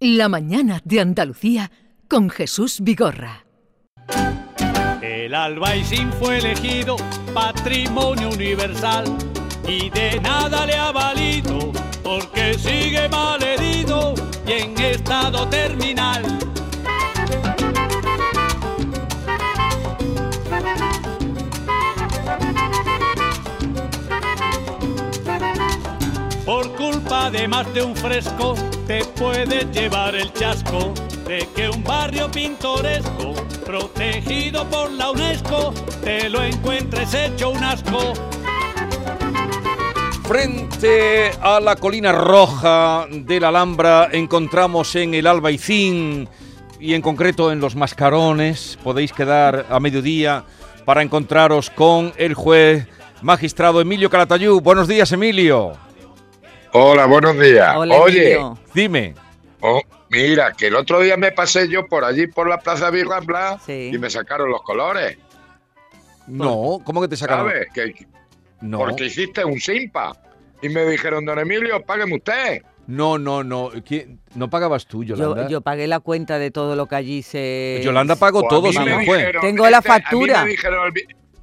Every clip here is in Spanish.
La mañana de Andalucía con Jesús Vigorra. El albaicín fue elegido patrimonio universal y de nada le ha valido porque sigue mal herido y en estado terminal. Culpa de más de un fresco te puedes llevar el chasco de que un barrio pintoresco protegido por la UNESCO te lo encuentres hecho un asco. Frente a la colina roja de la Alhambra encontramos en el Albaicín y en concreto en los Mascarones. Podéis quedar a mediodía para encontraros con el juez magistrado Emilio Calatayú. Buenos días, Emilio. Hola, buenos días. Hola, Oye, Emilio. Dime. oh, mira, que el otro día me pasé yo por allí, por la Plaza Virrambla, Sí. y me sacaron los colores, No, ¿cómo que te sacaron? ¿sabes? Que, No, Porque hiciste un simpa. Y me dijeron, don Emilio, págueme usted. no, no, no. ¿Quién- ¿No pagabas tú, Yolanda? Yo, yo pagué la cuenta de todo lo que allí se. Yolanda pagó Pues a todo, me dijeron, Tengo la este, a mí factura. me dijeron,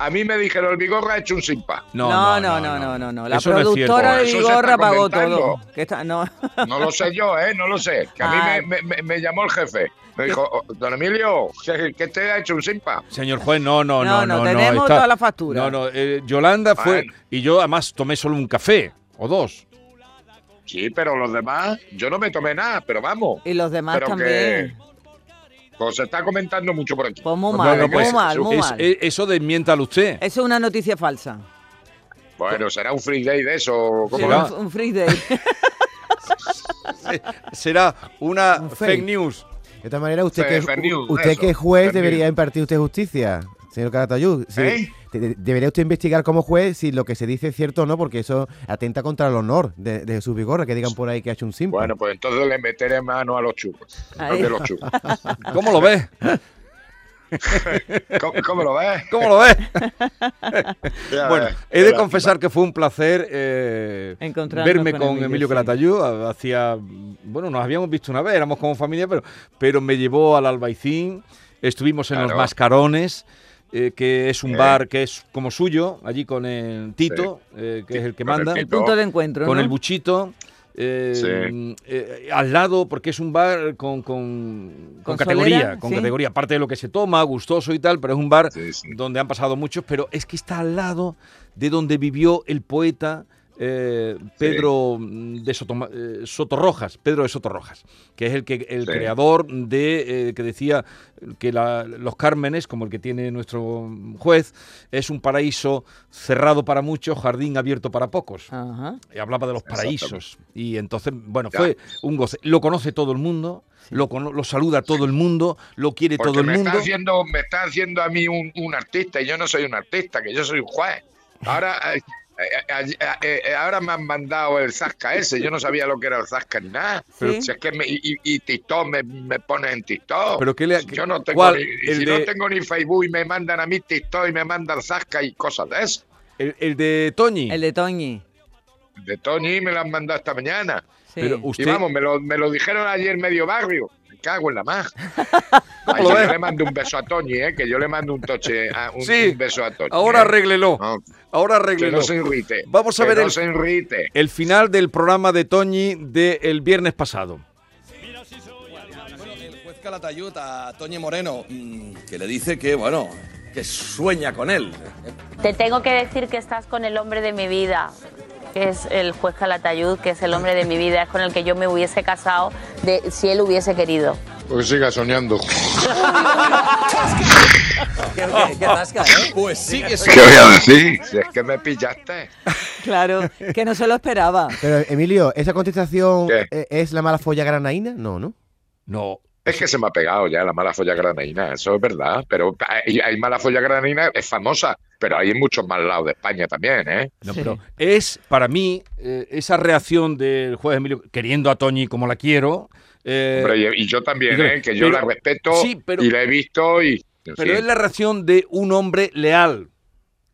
A mí me dijeron, el Vigorra ha hecho un simpa. No, no, no, no, no, no. La Eso no productora de Vigorra pagó todo. Que está- no. No lo sé yo, ¿eh? No lo sé. Que a mí Ah. me, me- me- me llamó el jefe. Me dijo, "Oh, don Emilio, ¿qué, te ha hecho un simpa? Señor juez, no, no, no, No, no. no, tenemos está- toda la factura. No, no, eh, Yolanda fue y yo además tomé solo un café o dos. Sí, pero los demás, yo no me tomé nada, pero vamos. Y los demás pero también. que se está comentando mucho por aquí. Pues muy Bueno, mal, pues, muy mal, muy es- mal. eso desmiéntalo usted. Eso es una noticia falsa. Bueno, será un free day de eso. ¿cómo Será. no? Un, free day. Será una Un fake, fake. news. De todas maneras, usted, que, news, usted eso, que es juez debería impartir usted justicia, señor Caratayud. Sí, ¿Eh? De- de- debería usted investigar como juez si lo que se dice es cierto o no, porque eso atenta contra el honor de, de Jesús Vigorra, que digan por ahí que ha hecho un simple. Bueno, pues entonces le meteré mano a los churros. Ahí. de los churros. ¿Cómo lo ves? ¿Cómo, cómo lo ves? ¿Cómo lo ves? Bueno, he de confesar que fue un placer eh, verme con con, Emilio, Emilio sí. Calatayud. Hacía, bueno, nos habíamos visto una vez, éramos como familia, pero, pero me llevó al Albaicín, estuvimos en los Claro. Mascarones. Eh, que es un bar que es como suyo, allí con el Tito, eh, que es el que con el manda. El Tito. punto de encuentro, con ¿no? el buchito. eh, Sí. eh, al lado, porque es un bar con, con, con ¿Con categoría, solera? con Sí. categoría, aparte de lo que se toma, gustoso y tal, pero es un bar Sí, sí. donde han pasado muchos, pero es que está al lado de donde vivió el poeta eh, Pedro mm, de Sotoma- eh, Sotorrojas, Pedro de Sotorrojas, que es el que el Sí. creador de eh, que decía que la- los cármenes, como el que tiene nuestro juez, es un paraíso cerrado para muchos, jardín abierto para pocos. Ajá. Y hablaba de los paraísos. Y entonces, bueno, Ya. fue un goce. Lo conoce todo el mundo, lo, lo saluda todo el mundo, lo quiere Porque todo el me mundo. está haciendo, me está haciendo a mí un, un artista y yo no soy un artista, que yo soy un juez. Ahora, eh, eh, eh, ahora me han mandado el Zasca ese, yo no sabía lo que era el Zasca ni nada. Sí. Si es que me, y, y- y TikTok me, me pone en TikTok. Pero qué le- Si yo no tengo ¿cuál? ni, El si de- no tengo ni Facebook y me mandan a mí TikTok y me mandan Zasca y cosas de eso. El, el de Toñi. El de Toñi. De Tony me lo han mandado esta mañana. Sí. Pero Y usted. vamos, me lo, me lo dijeron ayer medio barrio. Cago en la más. Ay, yo ves? le mando un beso a Toñi, ¿eh? que yo le mando un toche, a- un, Sí. un beso a Toñi. Ahora ¿eh? arréglelo. No, Ahora que arréglelo. no se irrite. Vamos a que ver no el- se irrite. El final del programa de Toñi del viernes pasado. El juez Calatayud a Toñi Moreno, mm, que le dice que, bueno, que sueña con él. Te tengo que decir que estás con el hombre de mi vida, que es el juez Calatayud, que es el hombre de mi vida, es con el que yo me hubiese casado de, si él hubiese querido. Pues siga soñando. ¿Qué, qué, qué rasca, eh? Pues sigue ¿Qué voy a decir? Si es que me pillaste. Claro, que no se lo esperaba. Pero, Emilio, ¿esa contestación ¿Qué? es la mala folla granaína? No, ¿no? No. Es que se me ha pegado ya la mala folla granaína, eso es verdad. Pero hay, hay mala folla granaína, es famosa, pero hay en muchos más lados de España también, ¿eh? No, Sí. pero es para mí eh, esa reacción del juez Emilio, queriendo a Toñi como la quiero. eh, Hombre, y, y yo también, pero- ¿eh? Que yo pero- la respeto sí, pero- y la he visto y... pero es la reacción de un hombre leal.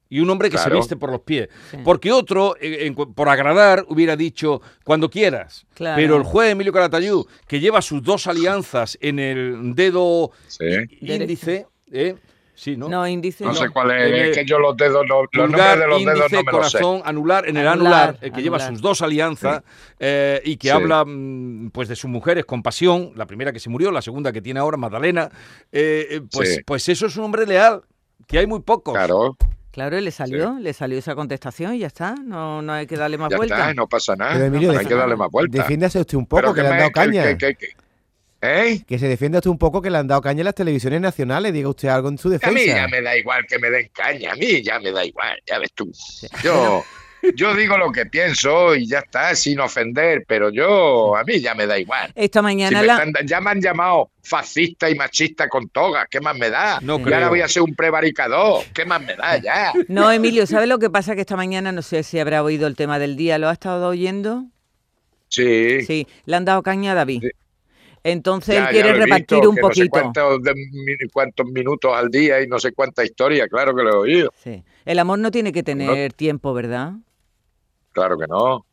Y un hombre que se viste por los pies. Sí. Porque otro, eh, en por agradar, hubiera dicho cuando quieras. Claro. Pero el juez Emilio Calatayud, que lleva sus dos alianzas en el dedo Sí. índice, ¿eh? Sí, ¿no? No, índice. No no. sé cuál es, el es que yo los dedos, los nombres de los dedos no me los sé. corazón, anular, en el Anular, anular, eh, que lleva sus dos alianzas eh, y que Sí. habla mm, pues de sus mujeres con pasión, la primera que se murió, la segunda que tiene ahora, Magdalena, eh, eh, pues, Sí. pues eso es un hombre leal, que hay muy pocos. Claro, Claro, y le salió, le salió esa contestación y ya está. No, no hay que darle más ya vueltas. está, no pasa nada. Pero, Emilio, no hay que darle más vueltas. Defiéndase usted un poco, que le han me- dado caña. que- que- que- ¿Eh? Que se defienda usted un poco que le han dado caña en las televisiones nacionales. Diga usted algo en su A defensa. mí ya me da igual que me den caña, a mí ya me da igual, ya ves tú. Yo, yo digo lo que pienso y ya está, sin ofender, pero yo, a mí ya me da igual. Esta Si mañana me la... están- ya me han llamado fascista y machista con toga, ¿qué más me da? No y creo. ahora voy a ser un prevaricador, ¿qué más me da ya? No, Emilio, ¿sabes lo que pasa? Que esta mañana, no sé si habrá oído el tema del día, ¿lo ha estado oyendo? Sí. Sí, le han dado caña a David. Sí. Entonces Ya, él quiere repartir visto, un que No sé poquito. cuántos, de cuántos minutos al día y no sé cuánta historia, claro que lo he oído. Sí. El amor no tiene que tener tiempo, ¿verdad? Claro que no.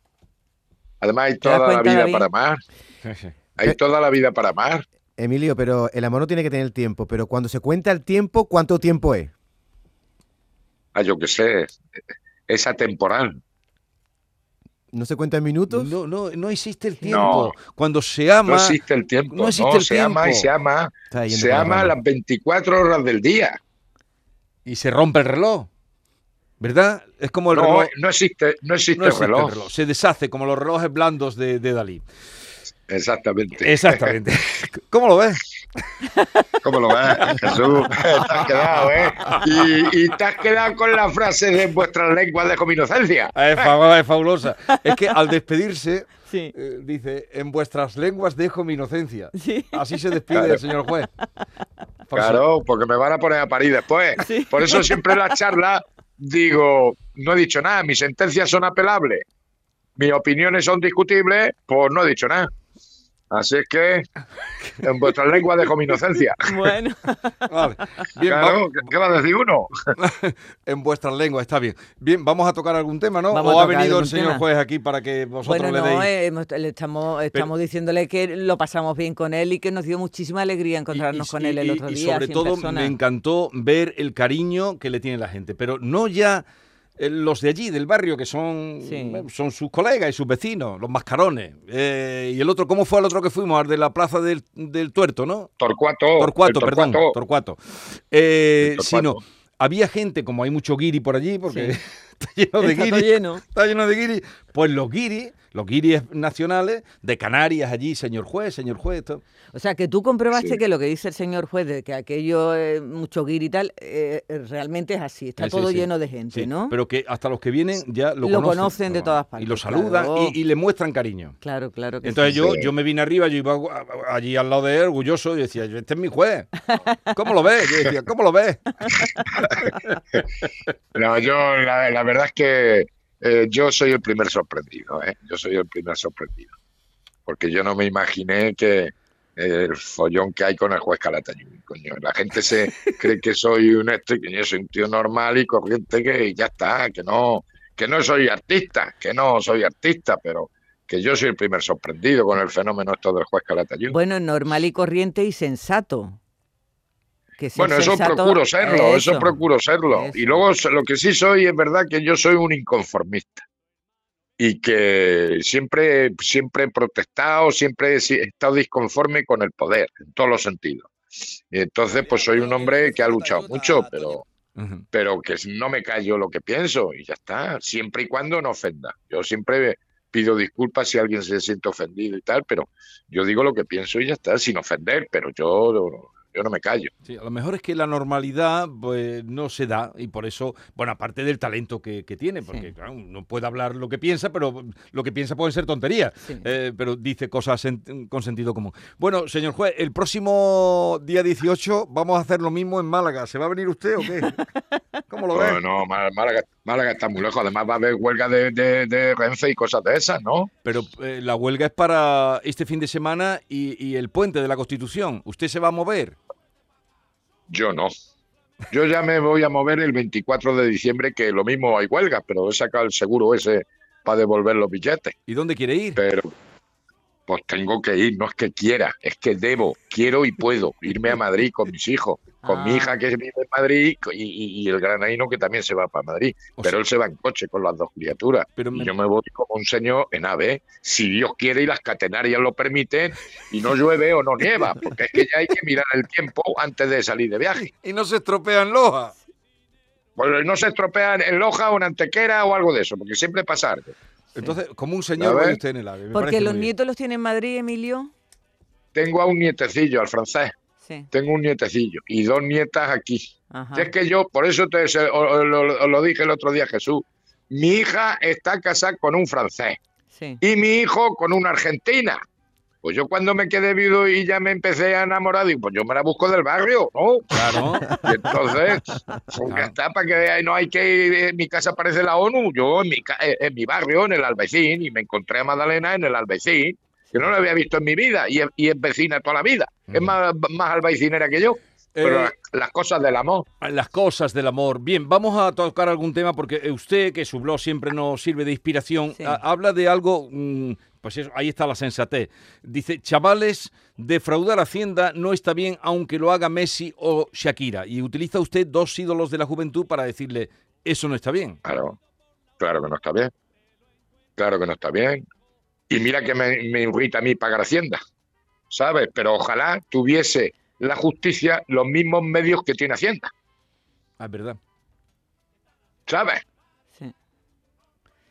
Además hay ¿Te das toda la vida David? para amar. Hay toda la vida para amar. Emilio, pero el amor no tiene que tener tiempo. Pero cuando se cuenta el tiempo, ¿cuánto tiempo es? Ah, yo qué sé. Es atemporal. ¿No se cuenta en minutos? No, no, no existe el No. tiempo. Cuando se ama, No existe el tiempo. no No, existe el se ama y tiempo. se ama. Se ama rama. las 24 horas del día. y se rompe el reloj, ¿verdad? Es como el No, reloj. no existe, no existe, no existe el reloj. reloj, Se deshace como los relojes blandos de, de Dalí. Exactamente. Exactamente. ¿Cómo lo ves? ¿Cómo lo ves, Jesús? te has quedado, ¿eh? Y, y te has quedado con la frase de vuestras lenguas de inocencia. Es, es fabulosa. Es que al despedirse, Sí. eh, dice, en vuestras lenguas dejo mi inocencia. Sí. Así se despide Claro. el señor juez. Por Claro, porque me van a poner a parir después. Por eso siempre en la charla digo, no he dicho nada, mis sentencias son apelables, mis opiniones son discutibles, pues no he dicho nada. Así es que en vuestras lenguas dejo mi inocencia. Bueno, Vale. Bien, Claro, ¿qué, qué va a decir uno? en vuestras lenguas, está bien. Bien, vamos a tocar algún tema, ¿no? Vamos ¿O ha venido el señor tema. juez aquí para que vosotros bueno, le no, deis? eh, hemos- le estamos, estamos diciéndole que lo pasamos bien con él y que nos dio muchísima alegría encontrarnos Y- con y- él el y- otro y día. sobre así en todo persona. me encantó ver el cariño que le tiene la gente, pero no ya eh, los de allí, del barrio, que son, Sí. eh, son sus colegas y sus vecinos, los mascarones. Eh, y el otro, ¿cómo fue el otro que fuimos? Al de la plaza del, del Tuerto, ¿no? Torcuato. Torcuato, perdón, Torcuato. Eh, sino, había gente, como hay mucho guiri por allí, porque Sí. está lleno de Está todo guiri, lleno. está lleno de guiri, pues los guiri, los guiris nacionales de Canarias allí, señor juez, señor juez, esto. O sea, que tú comprobaste Sí. que lo que dice el señor juez de que aquello es mucho guiri y tal, eh, eh, realmente es así. Está Sí, todo sí. lleno de gente, Sí, ¿no? Pero que hasta los que vienen ya lo, Lo conocen de todas Y lo partes, saludan claro. y, y le muestran cariño. Claro, claro que Entonces sí. yo, Sí. yo me vine arriba, yo iba allí al lado de él, orgulloso, y decía, este es mi juez. ¿Cómo lo ves? Yo decía, ¿cómo lo ves? No, yo la, la verdad es que eh, yo soy el primer sorprendido, ¿eh? Yo soy el primer sorprendido. Porque yo no me imaginé que eh, el follón que hay con el juez Calatayud, coño. La gente se cree que soy un esto y que yo soy un tío normal y corriente que ya está, que no, que no soy artista, que no soy artista, pero que yo soy el primer sorprendido con el fenómeno esto del juez Calatayud. Bueno, normal y corriente y sensato. Que Bueno, eso procuro serlo, eso, procuro serlo. eso. Y luego lo que sí soy es verdad que yo soy un inconformista y que siempre, siempre he protestado, siempre he estado disconforme con el poder, en todos los sentidos. Y entonces, pues soy un hombre que ha luchado mucho, pero, pero que no me callo lo que pienso y ya está, siempre y cuando no ofenda. Yo siempre pido disculpas si alguien se siente ofendido y tal, pero yo digo lo que pienso y ya está, sin ofender, pero yo, yo no me callo. Sí, a lo mejor es que la normalidad pues, no se da y por eso, bueno, aparte del talento que, que tiene, porque Sí. claro, no puede hablar lo que piensa, pero lo que piensa pueden ser tonterías, Sí. eh, pero dice cosas en- con sentido común. Bueno, señor juez, el próximo día 18 vamos a hacer lo mismo en Málaga. ¿Se va a venir usted o qué? ¿Cómo lo ve? No, no, Má- Málaga, Málaga está muy lejos. Además va a haber huelga de, de, de Renfe y cosas de esas, ¿no? Pero eh, la huelga es para este fin de semana y, y el puente de la Constitución. ¿Usted se va a mover? Yo no. Yo ya me voy a mover el 24 de diciembre, que lo mismo hay huelga, pero he sacado el seguro ese para devolver los billetes. ¿Y dónde quiere ir? Pero pues tengo que ir, no es que quiera, es que debo, quiero y puedo irme a Madrid con mis hijos, con mi Ah. hija que vive en Madrid y, y- y el granaíno que también se va para Madrid. O pero sea- él se va en coche con las dos criaturas. Pero y me- yo me voy como un señor en ave, si Dios quiere y las catenarias lo permiten, y no llueve o no nieva, porque es que ya hay que mirar el tiempo antes de salir de viaje. Y no se estropea en Loja. Pues no se estropea en Loja o en Antequera o algo de eso, porque siempre pasa algo. Entonces, como un señor vaya usted en el AVE. Porque los bien. nietos los tiene en Madrid, Emilio. Tengo a un nietecillo, al francés, Sí. tengo un nietecillo y dos nietas aquí. Es que yo, por eso te lo, os lo dije el otro día, Jesús. Mi hija está casada con un francés Sí. y mi hijo con una argentina. Pues yo cuando me quedé viudo y ya me empecé a enamorar, digo, pues yo me la busco del barrio, ¿no? Claro. Y entonces, pues ya está, para que no hay que ir, en mi casa parece la ONU, yo en mi, eh, en mi barrio, en el Albaicín, y me encontré a Magdalena en el Albaicín, que no la había visto en mi vida, y es, y es vecina toda la vida. Es más, más que yo. Pero Eh, las, las cosas del amor. Las cosas del amor. Bien, vamos a tocar algún tema porque usted, que su blog siempre nos sirve de inspiración, Sí. habla de algo, mm, pues eso, ahí está la sensatez. Dice, chavales, defraudar Hacienda no está bien aunque lo haga Messi o Shakira. Y utiliza usted dos ídolos de la juventud para decirle, eso no está bien. Claro, claro que no está bien. Claro que no está bien. Y mira que me, me irrita a mí pagar Hacienda, ¿sabes? Pero ojalá tuviese la justicia los mismos medios que tiene Hacienda, Ah, es verdad. ¿sabes? Sí.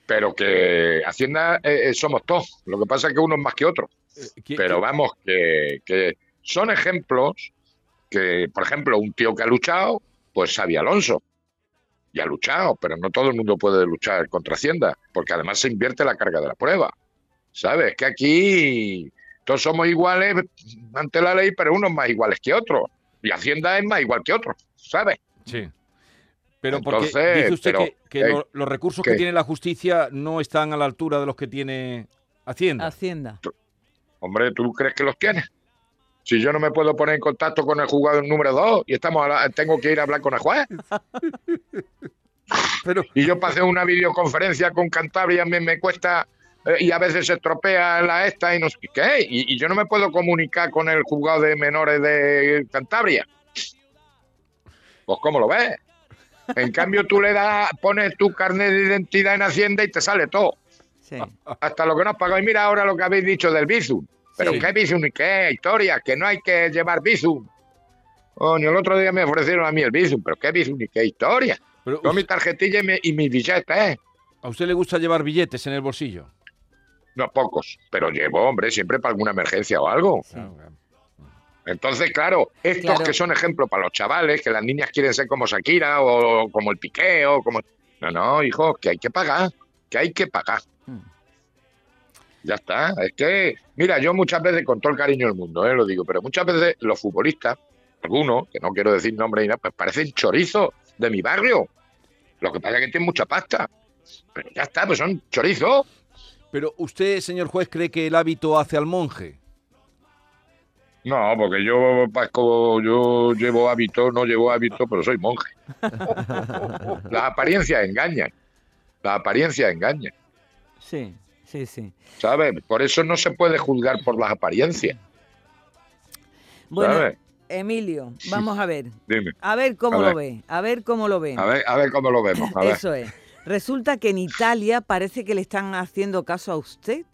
Pero que Hacienda eh, eh, somos todos. Lo que pasa es que uno es más que otro. Eh, ¿qui- Pero vamos, que, que son ejemplos que, por ejemplo, un tío que ha luchado, pues Xavi Alonso. Y ha luchado, pero no todo el mundo puede luchar contra Hacienda, porque además se invierte la carga de la prueba. ¿Sabes? Que aquí todos somos iguales ante la ley, pero unos más iguales que otros. Y Hacienda es más igual que otros, ¿sabes? Sí. Pero porque Entonces, dice usted pero, que, que eh, lo- los recursos que tiene la justicia no están a la altura de los que tiene Hacienda. Hacienda. Hombre, ¿tú crees que los tienes? Si yo no me puedo poner en contacto con el jugador número dos y estamos a la- tengo que ir a hablar con el juez. Pero, Y yo hacer una videoconferencia con Cantabria me, me cuesta y a veces se estropea la esta y no sé qué. Y, y yo no me puedo comunicar con el juzgado de menores de Cantabria. Pues ¿cómo lo ves? En cambio tú le das, pones tu carnet de identidad en Hacienda y te sale todo. Sí. Hasta lo que no has pagado. Y mira ahora lo que habéis dicho del Bizum. Pero Sí. ¿qué Bizum y qué? Historia, que no hay que llevar Bizum. Coño, el otro día me ofrecieron a mí el Bizum, pero ¿qué Bizum y qué historia? pero Yo mi tarjetilla y, mi- y mis billetes, ¿a usted le gusta llevar billetes en el bolsillo? No pocos, pero llevo, hombre, siempre para alguna emergencia o algo. Sí. Entonces, claro, estos Claro. que son ejemplos para los chavales, que las niñas quieren ser como Shakira o como el Piqué o como... No, no, hijo, que hay que pagar, que hay que pagar. Mm. Ya está, es que, mira, yo muchas veces, con todo el cariño del mundo, eh, lo digo, pero muchas veces los futbolistas, algunos, que no quiero decir nombre ni nada, pues parecen chorizos de mi barrio. Lo que pasa es que tienen mucha pasta. Pero ya está, pues son chorizos. Pero usted, señor juez, cree que el hábito hace al monje. No, porque yo, Pasco, yo llevo hábito, no llevo hábito, pero soy monje. Las apariencias engañan. Las apariencias engañan. Sí, sí, sí. ¿Sabes? Por eso no se puede juzgar por las apariencias. Bueno, ¿Sabes? Emilio, vamos a ver. Dime. A ver cómo A lo ve. A ver cómo lo ve. A ver, a ver cómo lo vemos. A ver. Eso es. Resulta que en Italia parece que le están haciendo caso a usted.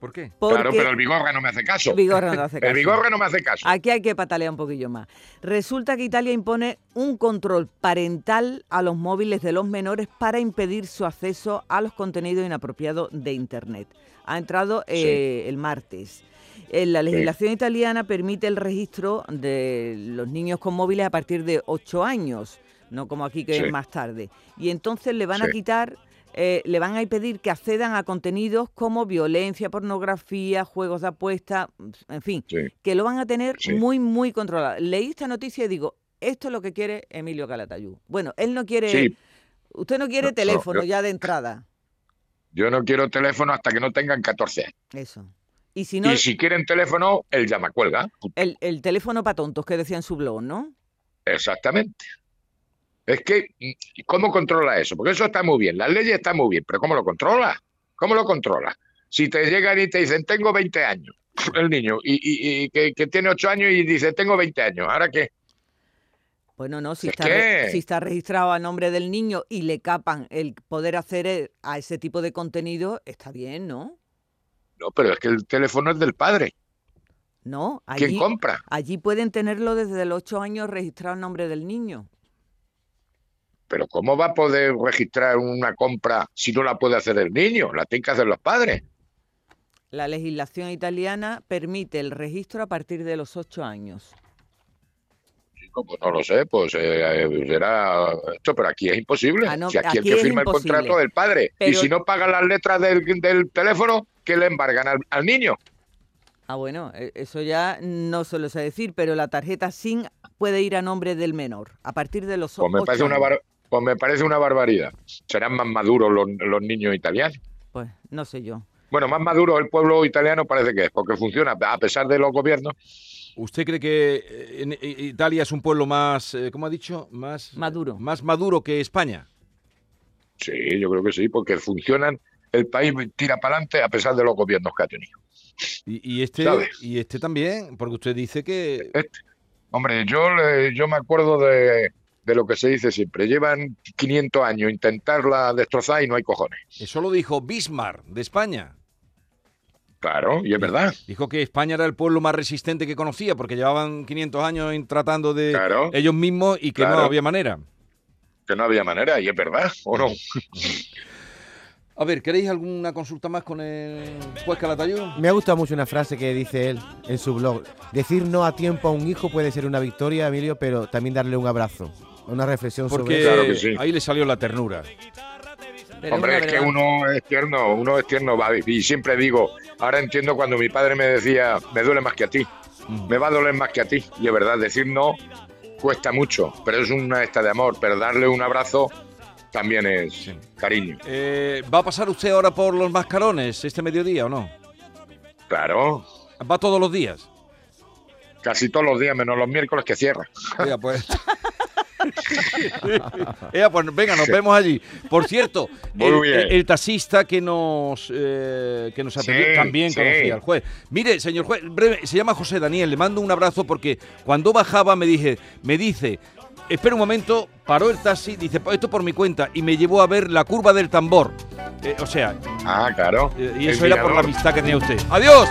¿Por qué? Porque Claro, pero el Vigorra no me hace caso. Vigorra no hace caso. El Vigorra no me hace caso. Aquí hay que patalear un poquillo más. Resulta que Italia impone un control parental a los móviles de los menores para impedir su acceso a los contenidos inapropiados de Internet. Ha entrado eh, el martes. Eh, La legislación italiana permite el registro de los niños con móviles a partir de 8 años, no como aquí que Sí. es más tarde. Y entonces le van a quitar, eh, le van a impedir que accedan a contenidos como violencia, pornografía, juegos de apuesta, en fin, Sí. que lo van a tener muy, muy controlado. Leí esta noticia y digo, esto es lo que quiere Emilio Calatayud. Bueno, él no quiere, usted no quiere No, no, teléfono yo- ya de entrada, yo no quiero teléfono hasta que no tengan 14 años. eso. Y si no, Y si quieren teléfono, el llamacuelga. el, el teléfono para tontos que decía en su blog, ¿no? Exactamente. Es que, ¿cómo controla eso? Porque eso está muy bien, las leyes están muy bien, pero ¿cómo lo controla? ¿Cómo lo controla? Si te llegan y te dicen, tengo 20 años, el niño, y, y- y que, que tiene 8 años y dice, tengo 20 años, ¿ahora qué? Bueno, no, si Es está, re- si está registrado a nombre del niño y le capan el poder acceder a ese tipo de contenido, está bien, ¿no? No, pero es que el teléfono es del padre. No, ¿Quién allí, compra? allí pueden tenerlo desde los 8 años registrado a nombre del niño. Pero ¿cómo va a poder registrar una compra si no la puede hacer el niño? La tienen que hacer los padres. La legislación italiana permite el registro a partir de los 8 años. Pues no lo sé, pues eh, será esto, pero aquí es imposible. Ah, no, si aquí, aquí el que firma el contrato es el padre. Y Pero- si no paga las letras del, del teléfono, ¿qué le embargan al, al niño? Ah, bueno, e- eso ya no se lo sé decir, pero la tarjeta SIM puede ir a nombre del menor a partir de los Pues me 8 parece una, bar- pues me parece una barbaridad. Serán más maduros los, los niños italianos. Pues no sé yo. Bueno, más maduro el pueblo italiano parece que es, porque funciona a pesar de los gobiernos. ¿Usted cree que eh, en- en Italia es un pueblo más, eh, ¿cómo ha dicho? Más Maduro. Más maduro que España. Sí, yo creo que sí, porque funcionan, el país tira para adelante a pesar de los gobiernos que ha tenido. Y, y este y este también, porque usted dice que Este- hombre, yo, yo me acuerdo de, de lo que se dice siempre. Llevan 500 años intentarla destrozar y no hay cojones. eso lo dijo Bismarck de España. Claro, y es verdad. Dijo que España era el pueblo más resistente que conocía porque llevaban 500 años tratando de Claro. ellos mismos y que no había manera. Que no había manera, y es verdad, ¿o no? A ver, ¿queréis alguna consulta más con el juez Calatayud? Me ha gustado mucho una frase que dice él en su blog. Decir no a tiempo a un hijo puede ser una victoria, Emilio, pero también darle un abrazo. Una reflexión Porque sobre Claro que sí. ahí le salió la ternura. Pero Hombre, es que uno es tierno, uno es tierno, va, y siempre digo, ahora entiendo cuando mi padre me decía, me duele más que a ti, me va a doler más que a ti, y es verdad, decir no cuesta mucho, pero es una esta de amor, pero darle un abrazo también es Sí. cariño. Eh, ¿Va a pasar usted ahora por los mascarones este mediodía o no? Claro, ¿Va todos los días? casi todos los días, menos los miércoles que cierra. Ea, pues. Ea, pues venga, nos vemos allí. Por cierto, el, bien. el- el taxista que nos eh, que nos atendió Sí, también sí. conocía al juez. Mire, señor juez, breve, se llama José Daniel, le mando un abrazo porque cuando bajaba me dije, me dice, espera un momento, paró el taxi, dice, esto por mi cuenta, y me llevó a ver la curva del tambor. Eh, o sea, Ah, claro. eh, y eso era por la amistad que tenía usted. ¡Adiós!